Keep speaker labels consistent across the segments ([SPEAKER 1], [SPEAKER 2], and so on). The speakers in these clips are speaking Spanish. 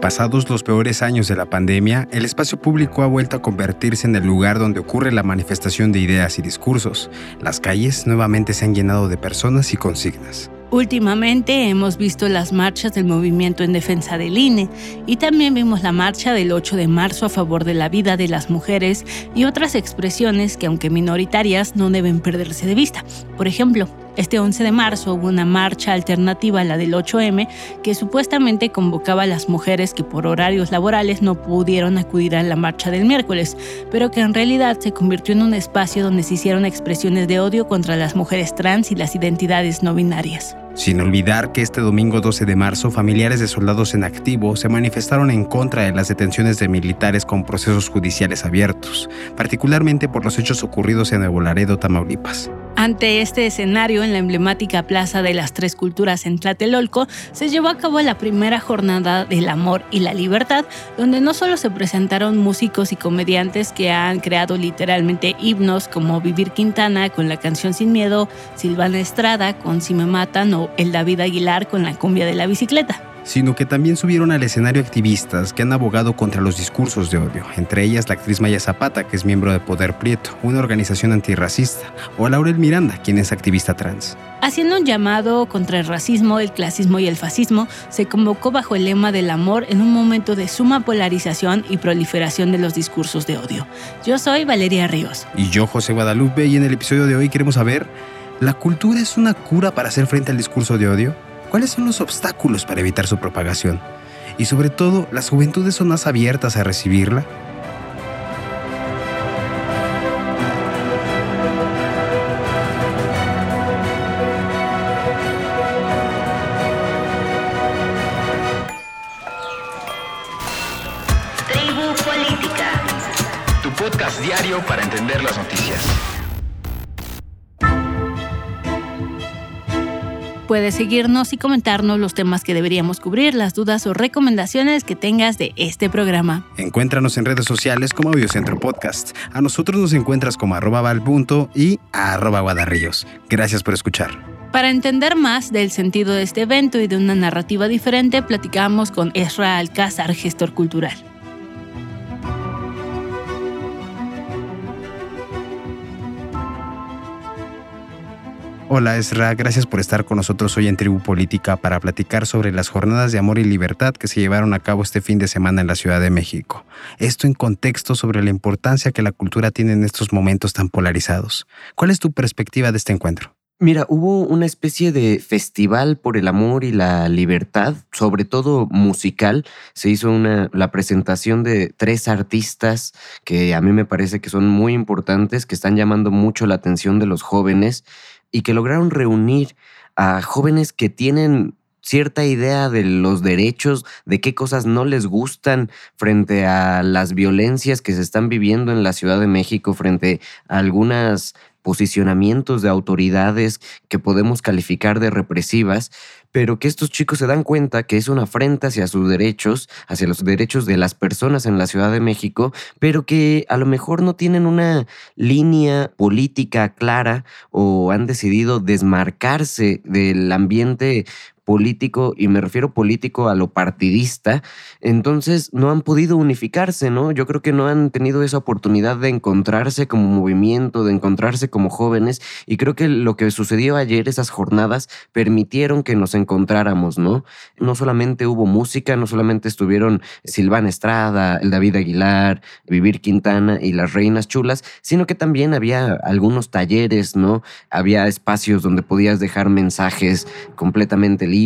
[SPEAKER 1] Pasados los peores años de la pandemia, el espacio público ha vuelto a convertirse en el lugar donde ocurre la manifestación de ideas y discursos. Las calles nuevamente se han llenado de personas y consignas.
[SPEAKER 2] Últimamente hemos visto las marchas del movimiento en defensa del INE y también vimos la marcha del 8 de marzo a favor de la vida de las mujeres y otras expresiones que aunque minoritarias no deben perderse de vista. Por ejemplo, este 11 de marzo hubo una marcha alternativa a la del 8M que supuestamente convocaba a las mujeres que por horarios laborales no pudieron acudir a la marcha del miércoles, pero que en realidad se convirtió en un espacio donde se hicieron expresiones de odio contra las mujeres trans y las identidades no binarias.
[SPEAKER 1] Sin olvidar que este domingo 12 de marzo, familiares de soldados en activo se manifestaron en contra de las detenciones de militares con procesos judiciales abiertos, particularmente por los hechos ocurridos en Nuevo Laredo, Tamaulipas.
[SPEAKER 2] Ante este escenario, en la emblemática Plaza de las Tres Culturas en Tlatelolco, se llevó a cabo la primera jornada del amor y la libertad, donde no solo se presentaron músicos y comediantes que han creado literalmente himnos como Vivir Quintana con la canción Sin Miedo, Silvana Estrada con Si Me Matan o El David Aguilar con la cumbia de la bicicleta
[SPEAKER 1] sino que también subieron al escenario activistas que han abogado contra los discursos de odio, entre ellas la actriz Maya Zapata, que es miembro de Poder Prieto, una organización antirracista, o Laurel Miranda, quien es activista trans.
[SPEAKER 2] Haciendo un llamado contra el racismo, el clasismo y el fascismo, se convocó bajo el lema del amor en un momento de suma polarización y proliferación de los discursos de odio. Yo soy Valeria Ríos.
[SPEAKER 1] Y yo, José Guadalupe, y en el episodio de hoy queremos saber, ¿la cultura es una cura para hacer frente al discurso de odio? ¿Cuáles son los obstáculos para evitar su propagación? Y sobre todo, ¿las juventudes son más abiertas a recibirla?
[SPEAKER 3] Tribu Política. Tu podcast diario para entender las noticias.
[SPEAKER 2] Puedes seguirnos y comentarnos los temas que deberíamos cubrir, las dudas o recomendaciones que tengas de este programa.
[SPEAKER 1] Encuéntranos en redes sociales como Audiocentro Podcast. A nosotros nos encuentras como arroba valpunto y arroba guadarrillos. Gracias por escuchar.
[SPEAKER 2] Para entender más del sentido de este evento y de una narrativa diferente, platicamos con Ezra Alcázar, gestor cultural.
[SPEAKER 1] Hola Ezra, gracias por estar con nosotros hoy en Tribu Política para platicar sobre las jornadas de amor y libertad que se llevaron a cabo este fin de semana en la Ciudad de México. Esto en contexto sobre la importancia que la cultura tiene en estos momentos tan polarizados. ¿Cuál es tu perspectiva de este encuentro?
[SPEAKER 4] Mira, hubo una especie de festival por el amor y la libertad, sobre todo musical. Se hizo una, la presentación de tres artistas que a mí me parece que son muy importantes, que están llamando mucho la atención de los jóvenes y que lograron reunir a jóvenes que tienen cierta idea de los derechos, de qué cosas no les gustan frente a las violencias que se están viviendo en la Ciudad de México, frente a algunos posicionamientos de autoridades que podemos calificar de represivas, pero que estos chicos se dan cuenta que es una afrenta hacia sus derechos, hacia los derechos de las personas en la Ciudad de México, pero que a lo mejor no tienen una línea política clara o han decidido desmarcarse del ambiente político, y me refiero político a lo partidista, entonces no han podido unificarse, ¿no? Yo creo que no han tenido esa oportunidad de encontrarse como movimiento, de encontrarse como jóvenes, y creo que lo que sucedió ayer, esas jornadas, permitieron que nos encontráramos, ¿no? No solamente hubo música, no solamente estuvieron Silvana Estrada, el David Aguilar, Vivir Quintana y las Reinas Chulas, sino que también había algunos talleres, ¿no? Había espacios donde podías dejar mensajes completamente libres,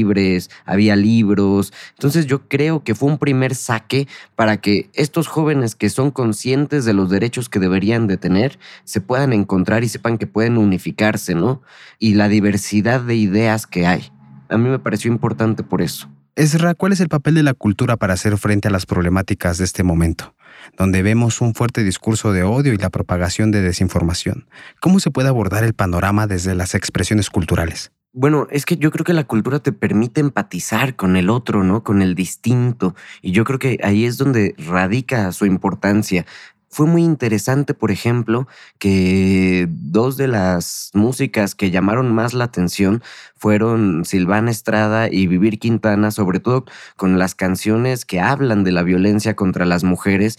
[SPEAKER 4] había libros. Entonces yo creo que fue un primer saque para que estos jóvenes que son conscientes de los derechos que deberían de tener se puedan encontrar y sepan que pueden unificarse, ¿no? Y la diversidad de ideas que hay. A mí me pareció importante por eso.
[SPEAKER 1] Esra, ¿cuál es el papel de la cultura para hacer frente a las problemáticas de este momento? donde vemos un fuerte discurso de odio y la propagación de desinformación. ¿Cómo se puede abordar el panorama desde las expresiones culturales?
[SPEAKER 4] Bueno, es que yo creo que la cultura te permite empatizar con el otro, ¿no? Con el distinto. Y yo creo que ahí es donde radica su importancia. Fue muy interesante, por ejemplo, que dos de las músicas que llamaron más la atención fueron Silvana Estrada y Vivir Quintana, sobre todo con las canciones que hablan de la violencia contra las mujeres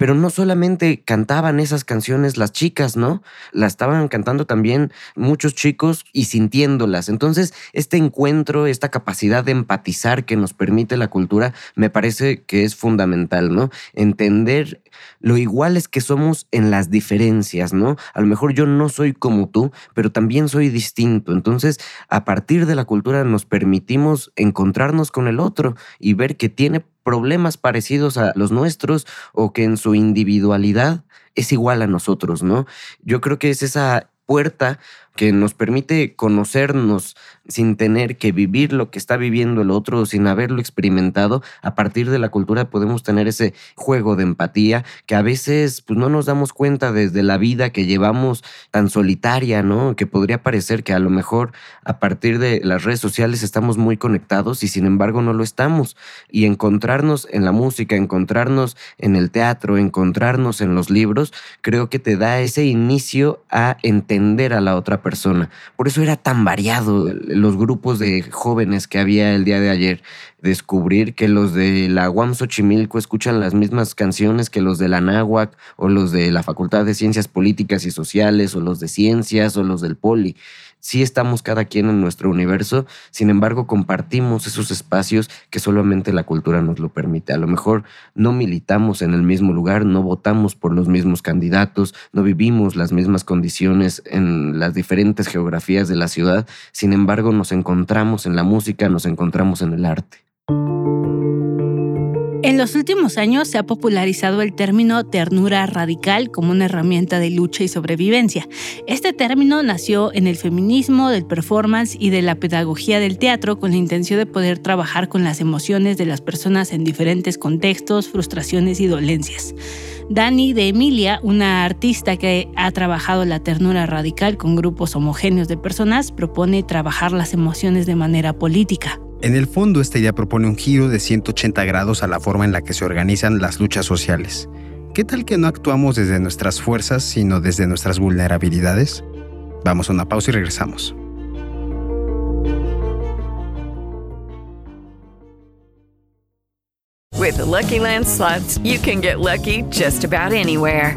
[SPEAKER 4] pero no solamente cantaban esas canciones las chicas, ¿no? Las estaban cantando también muchos chicos y sintiéndolas. Entonces, este encuentro, esta capacidad de empatizar que nos permite la cultura, me parece que es fundamental, ¿no? Entender lo iguales que somos en las diferencias, ¿no? A lo mejor yo no soy como tú, pero también soy distinto. Entonces, a partir de la cultura nos permitimos encontrarnos con el otro y ver que tiene problemas parecidos a los nuestros o que en su individualidad es igual a nosotros, ¿no? Yo creo que es esa puerta que nos permite conocernos sin tener que vivir lo que está viviendo el otro, sin haberlo experimentado. A partir de la cultura podemos tener ese juego de empatía que a veces pues, no nos damos cuenta desde la vida que llevamos tan solitaria, ¿no? Que podría parecer que a lo mejor a partir de las redes sociales estamos muy conectados y sin embargo no lo estamos. Y encontrarnos en la música, encontrarnos en el teatro, encontrarnos en los libros, creo que te da ese inicio a entender a la otra persona. Por eso era tan variado los grupos de jóvenes que había el día de ayer. Descubrir que los de la UAM Xochimilco escuchan las mismas canciones que los de la Náhuac o los de la Facultad de Ciencias Políticas y Sociales o los de Ciencias o los del Poli sí estamos cada quien en nuestro universo, sin embargo compartimos esos espacios que solamente la cultura nos lo permite. A lo mejor no militamos en el mismo lugar, no votamos por los mismos candidatos, no vivimos las mismas condiciones en las diferentes geografías de la ciudad, sin embargo nos encontramos en la música, nos encontramos en el arte.
[SPEAKER 2] Los últimos años se ha popularizado el término ternura radical como una herramienta de lucha y sobrevivencia. Este término nació en el feminismo, del performance y de la pedagogía del teatro con la intención de poder trabajar con las emociones de las personas en diferentes contextos, frustraciones y dolencias. Dani de Emilia, una artista que ha trabajado la ternura radical con grupos homogéneos de personas, propone trabajar las emociones de manera política.
[SPEAKER 1] En el fondo, esta idea propone un giro de 180 grados a la forma en la que se organizan las luchas sociales. ¿Qué tal que no actuamos desde nuestras fuerzas, sino desde nuestras vulnerabilidades? Vamos a una pausa y regresamos.
[SPEAKER 5] With the Lucky Land you can get lucky just about anywhere.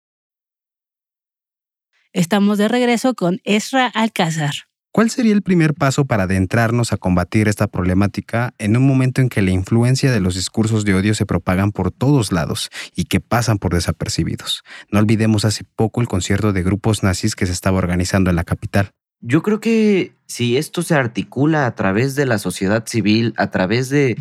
[SPEAKER 2] Estamos de regreso con Esra Alcázar.
[SPEAKER 1] ¿Cuál sería el primer paso para adentrarnos a combatir esta problemática en un momento en que la influencia de los discursos de odio se propagan por todos lados y que pasan por desapercibidos? No olvidemos hace poco el concierto de grupos nazis que se estaba organizando en la capital.
[SPEAKER 4] Yo creo que si esto se articula a través de la sociedad civil, a través de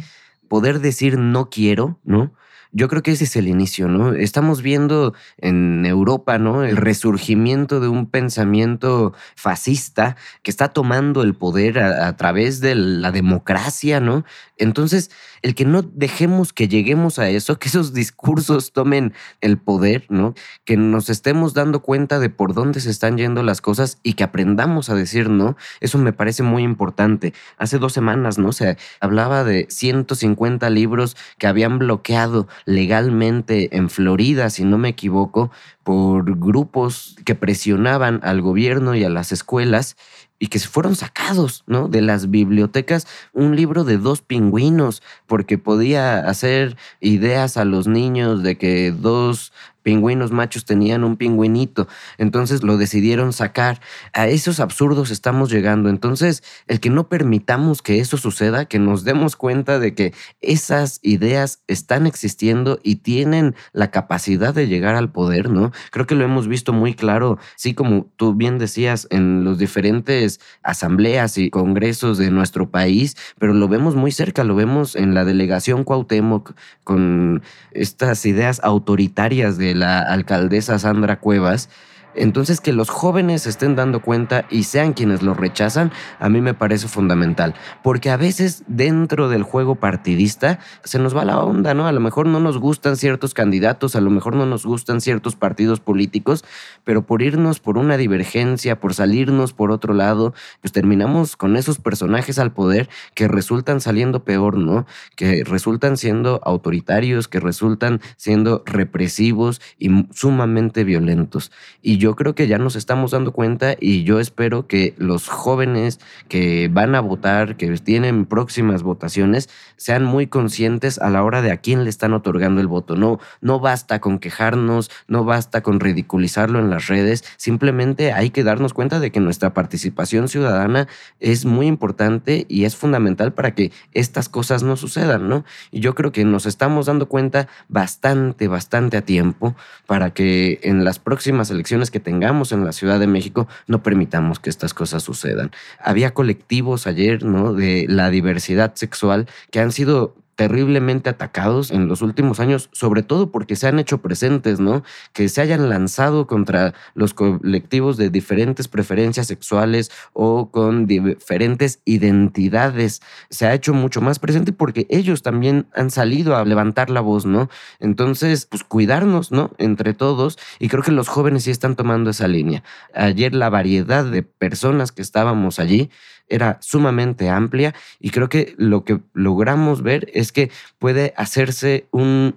[SPEAKER 4] poder decir no quiero, ¿no? Yo creo que ese es el inicio, ¿no? Estamos viendo en Europa, ¿no? El resurgimiento de un pensamiento fascista que está tomando el poder a, a través de la democracia, ¿no? Entonces, el que no dejemos que lleguemos a eso, que esos discursos tomen el poder, ¿no? Que nos estemos dando cuenta de por dónde se están yendo las cosas y que aprendamos a decir no, eso me parece muy importante. Hace dos semanas, ¿no? Se hablaba de 150 libros que habían bloqueado legalmente en Florida, si no me equivoco, por grupos que presionaban al gobierno y a las escuelas y que se fueron sacados, ¿no? De las bibliotecas, un libro de dos pingüinos, porque podía hacer ideas a los niños de que dos pingüinos machos tenían un pingüinito, entonces lo decidieron sacar. A esos absurdos estamos llegando. Entonces, el que no permitamos que eso suceda, que nos demos cuenta de que esas ideas están existiendo y tienen la capacidad de llegar al poder, ¿no? Creo que lo hemos visto muy claro, sí, como tú bien decías, en los diferentes asambleas y congresos de nuestro país, pero lo vemos muy cerca, lo vemos en la delegación Cuauhtémoc con estas ideas autoritarias de la alcaldesa Sandra Cuevas entonces, que los jóvenes se estén dando cuenta y sean quienes lo rechazan, a mí me parece fundamental. Porque a veces dentro del juego partidista se nos va la onda, ¿no? A lo mejor no nos gustan ciertos candidatos, a lo mejor no nos gustan ciertos partidos políticos, pero por irnos por una divergencia, por salirnos por otro lado, pues terminamos con esos personajes al poder que resultan saliendo peor, ¿no? Que resultan siendo autoritarios, que resultan siendo represivos y sumamente violentos. Y yo creo que ya nos estamos dando cuenta y yo espero que los jóvenes que van a votar, que tienen próximas votaciones, sean muy conscientes a la hora de a quién le están otorgando el voto. No, no basta con quejarnos, no basta con ridiculizarlo en las redes, simplemente hay que darnos cuenta de que nuestra participación ciudadana es muy importante y es fundamental para que estas cosas no sucedan, ¿no? Y yo creo que nos estamos dando cuenta bastante, bastante a tiempo para que en las próximas elecciones que tengamos en la Ciudad de México, no permitamos que estas cosas sucedan. Había colectivos ayer, ¿no? De la diversidad sexual que han sido terriblemente atacados en los últimos años, sobre todo porque se han hecho presentes, ¿no? Que se hayan lanzado contra los colectivos de diferentes preferencias sexuales o con diferentes identidades. Se ha hecho mucho más presente porque ellos también han salido a levantar la voz, ¿no? Entonces, pues cuidarnos, ¿no? Entre todos. Y creo que los jóvenes sí están tomando esa línea. Ayer la variedad de personas que estábamos allí era sumamente amplia y creo que lo que logramos ver es que puede hacerse un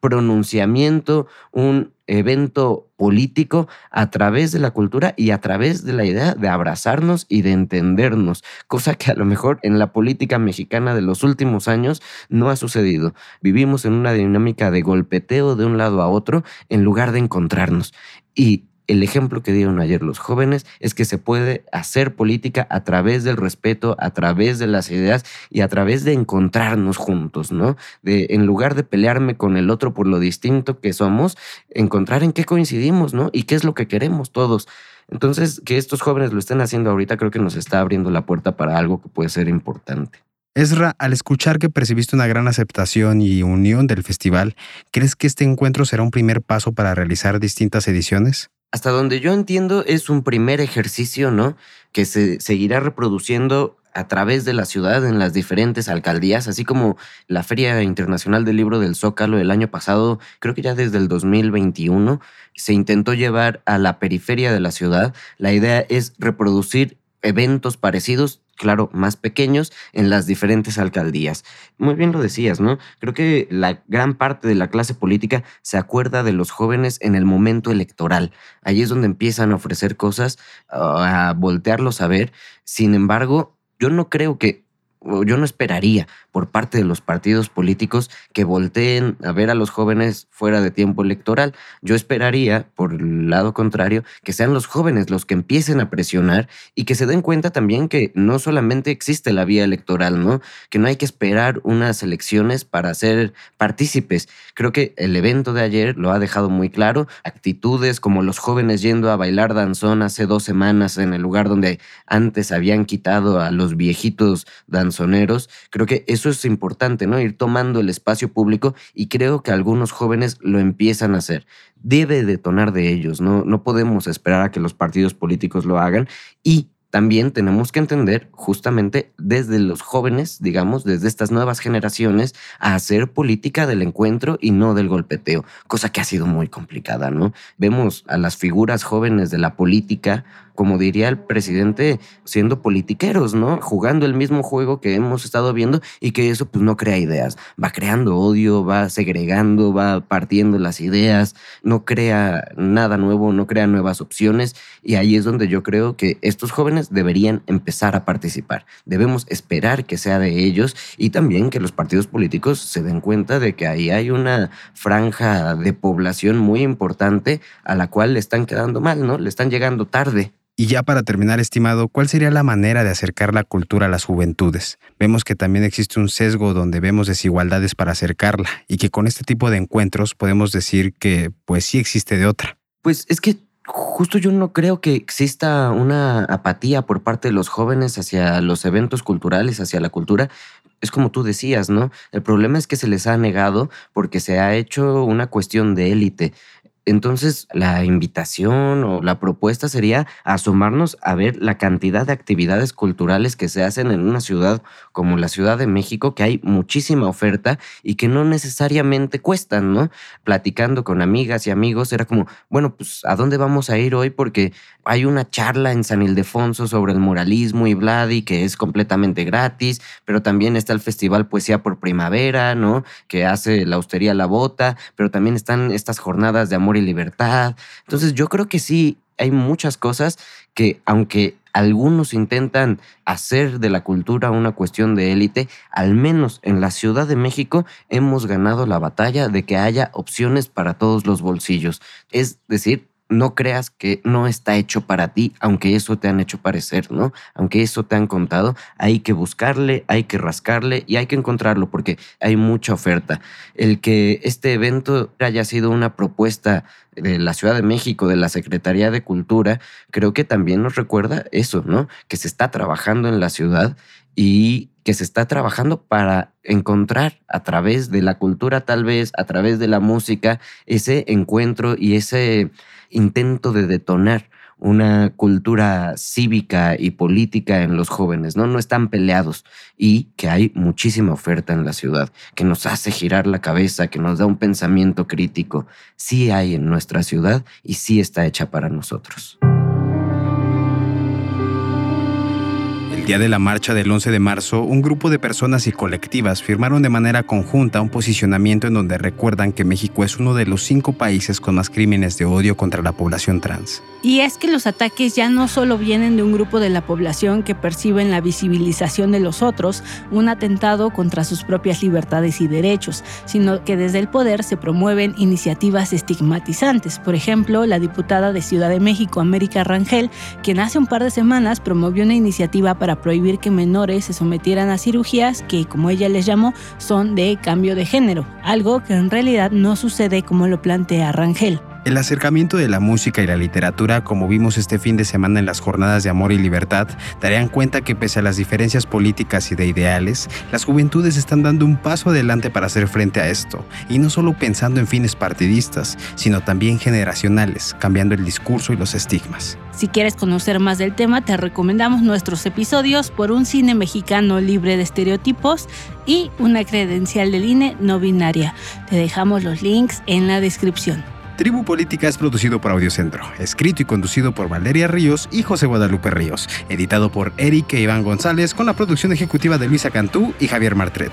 [SPEAKER 4] pronunciamiento, un evento político a través de la cultura y a través de la idea de abrazarnos y de entendernos, cosa que a lo mejor en la política mexicana de los últimos años no ha sucedido. Vivimos en una dinámica de golpeteo de un lado a otro en lugar de encontrarnos. Y el ejemplo que dieron ayer los jóvenes es que se puede hacer política a través del respeto, a través de las ideas y a través de encontrarnos juntos, ¿no? En lugar de pelearme con el otro por lo distinto que somos, encontrar en qué coincidimos, ¿no? Y qué es lo que queremos todos. Entonces, que estos jóvenes lo estén haciendo ahorita creo que nos está abriendo la puerta para algo que puede ser importante.
[SPEAKER 1] Ezra, al escuchar que percibiste una gran aceptación y unión del festival, ¿crees que este encuentro será un primer paso para realizar distintas ediciones?
[SPEAKER 4] Hasta donde yo entiendo, es un primer ejercicio, ¿no? Que se seguirá reproduciendo a través de la ciudad en las diferentes alcaldías, así como la Feria Internacional del Libro del Zócalo el año pasado, creo que ya desde el 2021, se intentó llevar a la periferia de la ciudad. La idea es reproducir eventos parecidos claro, más pequeños en las diferentes alcaldías. Muy bien lo decías, ¿no? Creo que la gran parte de la clase política se acuerda de los jóvenes en el momento electoral. Ahí es donde empiezan a ofrecer cosas, a voltearlos a ver. Sin embargo, yo no creo que yo no esperaría por parte de los partidos políticos que volteen a ver a los jóvenes fuera de tiempo electoral. Yo esperaría, por el lado contrario, que sean los jóvenes los que empiecen a presionar y que se den cuenta también que no solamente existe la vía electoral, ¿no? Que no hay que esperar unas elecciones para ser partícipes. Creo que el evento de ayer lo ha dejado muy claro. Actitudes como los jóvenes yendo a bailar danzón hace dos semanas en el lugar donde antes habían quitado a los viejitos danzón Creo que eso es importante, ¿no? Ir tomando el espacio público y creo que algunos jóvenes lo empiezan a hacer. Debe detonar de ellos, ¿no? No podemos esperar a que los partidos políticos lo hagan y también tenemos que entender justamente desde los jóvenes, digamos, desde estas nuevas generaciones, a hacer política del encuentro y no del golpeteo, cosa que ha sido muy complicada, ¿no? Vemos a las figuras jóvenes de la política como diría el presidente, siendo politiqueros, ¿no? Jugando el mismo juego que hemos estado viendo y que eso pues no crea ideas, va creando odio, va segregando, va partiendo las ideas, no crea nada nuevo, no crea nuevas opciones y ahí es donde yo creo que estos jóvenes deberían empezar a participar. Debemos esperar que sea de ellos y también que los partidos políticos se den cuenta de que ahí hay una franja de población muy importante a la cual le están quedando mal, ¿no? Le están llegando tarde.
[SPEAKER 1] Y ya para terminar, estimado, ¿cuál sería la manera de acercar la cultura a las juventudes? Vemos que también existe un sesgo donde vemos desigualdades para acercarla y que con este tipo de encuentros podemos decir que pues sí existe de otra.
[SPEAKER 4] Pues es que justo yo no creo que exista una apatía por parte de los jóvenes hacia los eventos culturales, hacia la cultura. Es como tú decías, ¿no? El problema es que se les ha negado porque se ha hecho una cuestión de élite. Entonces, la invitación o la propuesta sería asomarnos a ver la cantidad de actividades culturales que se hacen en una ciudad como la Ciudad de México, que hay muchísima oferta y que no necesariamente cuestan, ¿no? Platicando con amigas y amigos, era como, bueno, pues, ¿a dónde vamos a ir hoy? Porque hay una charla en San Ildefonso sobre el muralismo y Vladi, que es completamente gratis, pero también está el Festival Poesía por Primavera, ¿no? Que hace la Austería La Bota, pero también están estas jornadas de amor y libertad. Entonces yo creo que sí, hay muchas cosas que aunque algunos intentan hacer de la cultura una cuestión de élite, al menos en la Ciudad de México hemos ganado la batalla de que haya opciones para todos los bolsillos. Es decir, no creas que no está hecho para ti, aunque eso te han hecho parecer, ¿no? Aunque eso te han contado, hay que buscarle, hay que rascarle y hay que encontrarlo porque hay mucha oferta. El que este evento haya sido una propuesta de la Ciudad de México, de la Secretaría de Cultura, creo que también nos recuerda eso, ¿no? Que se está trabajando en la ciudad y que se está trabajando para encontrar a través de la cultura, tal vez a través de la música, ese encuentro y ese intento de detonar una cultura cívica y política en los jóvenes, ¿no? No están peleados y que hay muchísima oferta en la ciudad, que nos hace girar la cabeza, que nos da un pensamiento crítico. Sí hay en nuestra ciudad y sí está hecha para nosotros.
[SPEAKER 1] Día de la marcha del 11 de marzo, un grupo de personas y colectivas firmaron de manera conjunta un posicionamiento en donde recuerdan que México es uno de los cinco países con más crímenes de odio contra la población trans.
[SPEAKER 2] Y es que los ataques ya no solo vienen de un grupo de la población que perciben la visibilización de los otros, un atentado contra sus propias libertades y derechos, sino que desde el poder se promueven iniciativas estigmatizantes. Por ejemplo, la diputada de Ciudad de México, América Rangel, quien hace un par de semanas promovió una iniciativa para prohibir que menores se sometieran a cirugías que, como ella les llamó, son de cambio de género, algo que en realidad no sucede como lo plantea Rangel.
[SPEAKER 1] El acercamiento de la música y la literatura, como vimos este fin de semana en las jornadas de amor y libertad, darían cuenta que pese a las diferencias políticas y de ideales, las juventudes están dando un paso adelante para hacer frente a esto, y no solo pensando en fines partidistas, sino también generacionales, cambiando el discurso y los estigmas.
[SPEAKER 2] Si quieres conocer más del tema, te recomendamos nuestros episodios por un cine mexicano libre de estereotipos y una credencial del INE no binaria. Te dejamos los links en la descripción.
[SPEAKER 1] Tribu Política es producido por Audiocentro, escrito y conducido por Valeria Ríos y José Guadalupe Ríos, editado por Eric e Iván González con la producción ejecutiva de Luisa Cantú y Javier Martret.